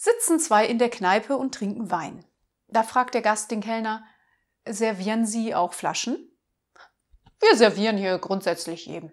sitzen zwei in der Kneipe und trinken Wein. Da fragt der Gast den Kellner, servieren Sie auch Flaschen? Wir servieren hier grundsätzlich jedem.